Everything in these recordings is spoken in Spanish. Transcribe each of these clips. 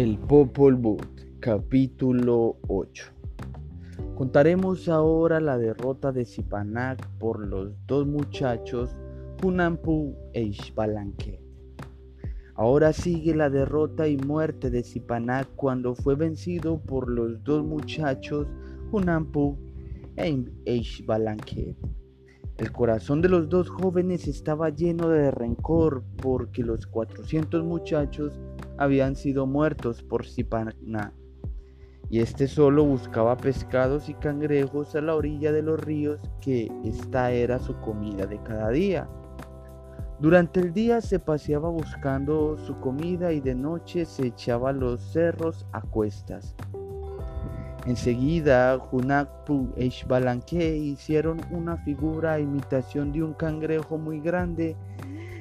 El Popol Vuh, capítulo 8. Contaremos ahora la derrota de Zipanak por los dos muchachos Hunampu e Ishbalanque. Ahora sigue la derrota y muerte de Zipanak cuando fue vencido por los dos muchachos Hunampu e Ishbalanque. El corazón de los dos jóvenes estaba lleno de rencor porque los 400 muchachos habían sido muertos por Zipaná, y este solo buscaba pescados y cangrejos a la orilla de los ríos, que esta era su comida de cada día. Durante el día se paseaba buscando su comida y de noche se echaba los cerros a cuestas. Enseguida, Junakpu e Ishbalanque hicieron una figura a imitación de un cangrejo muy grande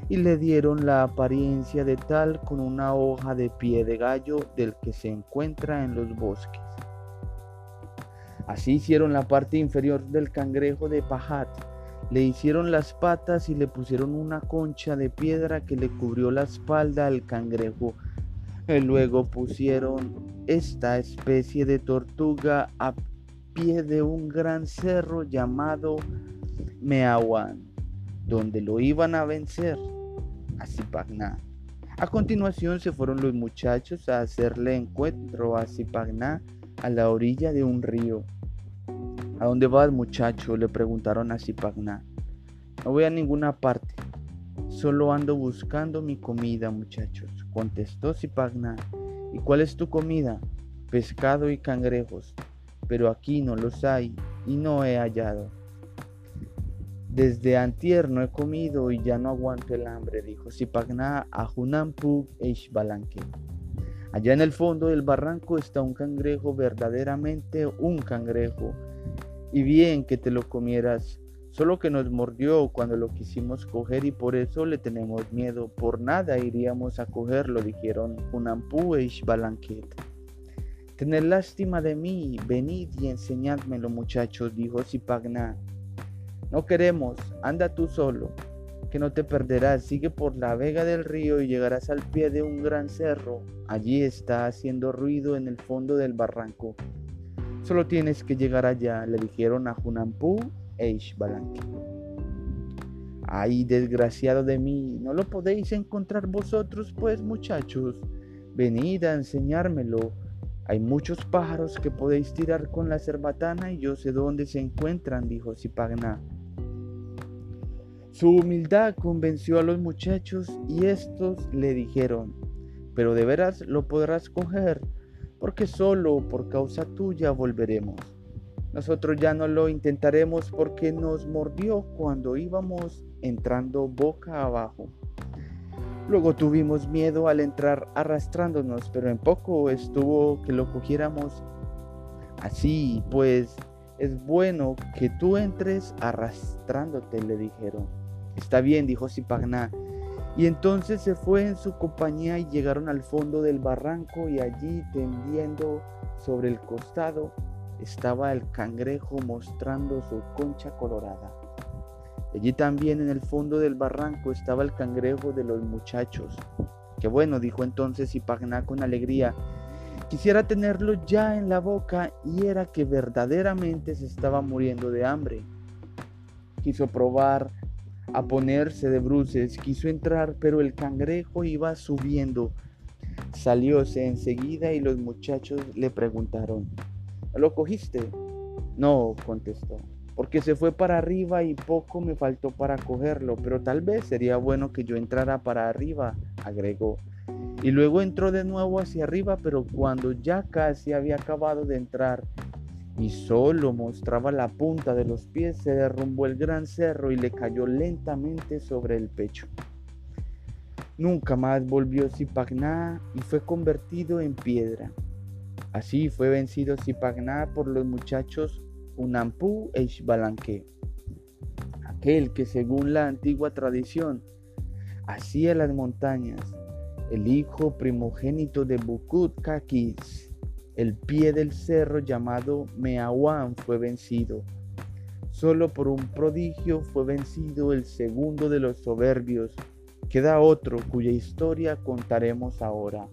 y le dieron la apariencia de tal con una hoja de pie de gallo del que se encuentra en los bosques. Así hicieron la parte inferior del cangrejo de Pajat, le hicieron las patas y le pusieron una concha de piedra que le cubrió la espalda al cangrejo. Y luego pusieron esta especie de tortuga a pie de un gran cerro llamado Meawan, donde lo iban a vencer a. A continuación se fueron los muchachos a hacerle encuentro a Zipagná a la orilla de un río. ¿A dónde vas muchacho? le preguntaron a Zipagná. No voy a ninguna parte, solo ando buscando mi comida muchachos, contestó Zipagná. ¿Y cuál es tu comida? Pescado y cangrejos, pero aquí no los hay y no he hallado. Desde antier no he comido y ya no aguanto el hambre, dijo Sipagna a Junampu e Ishbalanque. Allá en el fondo del barranco está un cangrejo, verdaderamente un cangrejo. Y bien que te lo comieras, solo que nos mordió cuando lo quisimos coger y por eso le tenemos miedo. Por nada iríamos a cogerlo, dijeron Junampu e. Tened lástima de mí, venid y enseñádmelo muchachos, dijo Sipagna. No queremos, anda tú solo, que no te perderás, sigue por la vega del río y llegarás al pie de un gran cerro. Allí está haciendo ruido en el fondo del barranco. Solo tienes que llegar allá, le dijeron a Junampú e Ishbalanque. Ay, desgraciado de mí, ¿no lo podéis encontrar vosotros, pues, muchachos? Venid a enseñármelo. Hay muchos pájaros que podéis tirar con la cerbatana y yo sé dónde se encuentran, dijo Zipagna. Su humildad convenció a los muchachos y estos le dijeron, pero de veras lo podrás coger, porque solo por causa tuya volveremos. Nosotros ya no lo intentaremos porque nos mordió cuando íbamos entrando boca abajo. Luego tuvimos miedo al entrar arrastrándonos, pero en poco estuvo que lo cogiéramos. Así pues, es bueno que tú entres arrastrándote, le dijeron. Está bien, dijo Zipagná. Y entonces se fue en su compañía y llegaron al fondo del barranco y allí tendiendo sobre el costado estaba el cangrejo mostrando su concha colorada. Allí también en el fondo del barranco estaba el cangrejo de los muchachos. Qué bueno, dijo entonces Zipagná con alegría. Quisiera tenerlo ya en la boca y era que verdaderamente se estaba muriendo de hambre. Quiso probar a ponerse de bruces. Quiso entrar, pero el cangrejo iba subiendo. Salióse enseguida y los muchachos le preguntaron, ¿lo cogiste? No, contestó, porque se fue para arriba y poco me faltó para cogerlo, pero tal vez sería bueno que yo entrara para arriba, agregó. Y luego entró de nuevo hacia arriba, pero cuando ya casi había acabado de entrar, y solo mostraba la punta de los pies, se derrumbó el gran cerro y le cayó lentamente sobre el pecho. Nunca más volvió Zipagná y fue convertido en piedra. Así fue vencido Zipagná por los muchachos Unampú e Ishbalanque, aquel que según la antigua tradición hacía las montañas, el hijo primogénito de Bukut Kakis el pie del cerro llamado Meahuán fue vencido. Solo por un prodigio fue vencido el segundo de los soberbios. Queda otro cuya historia contaremos ahora.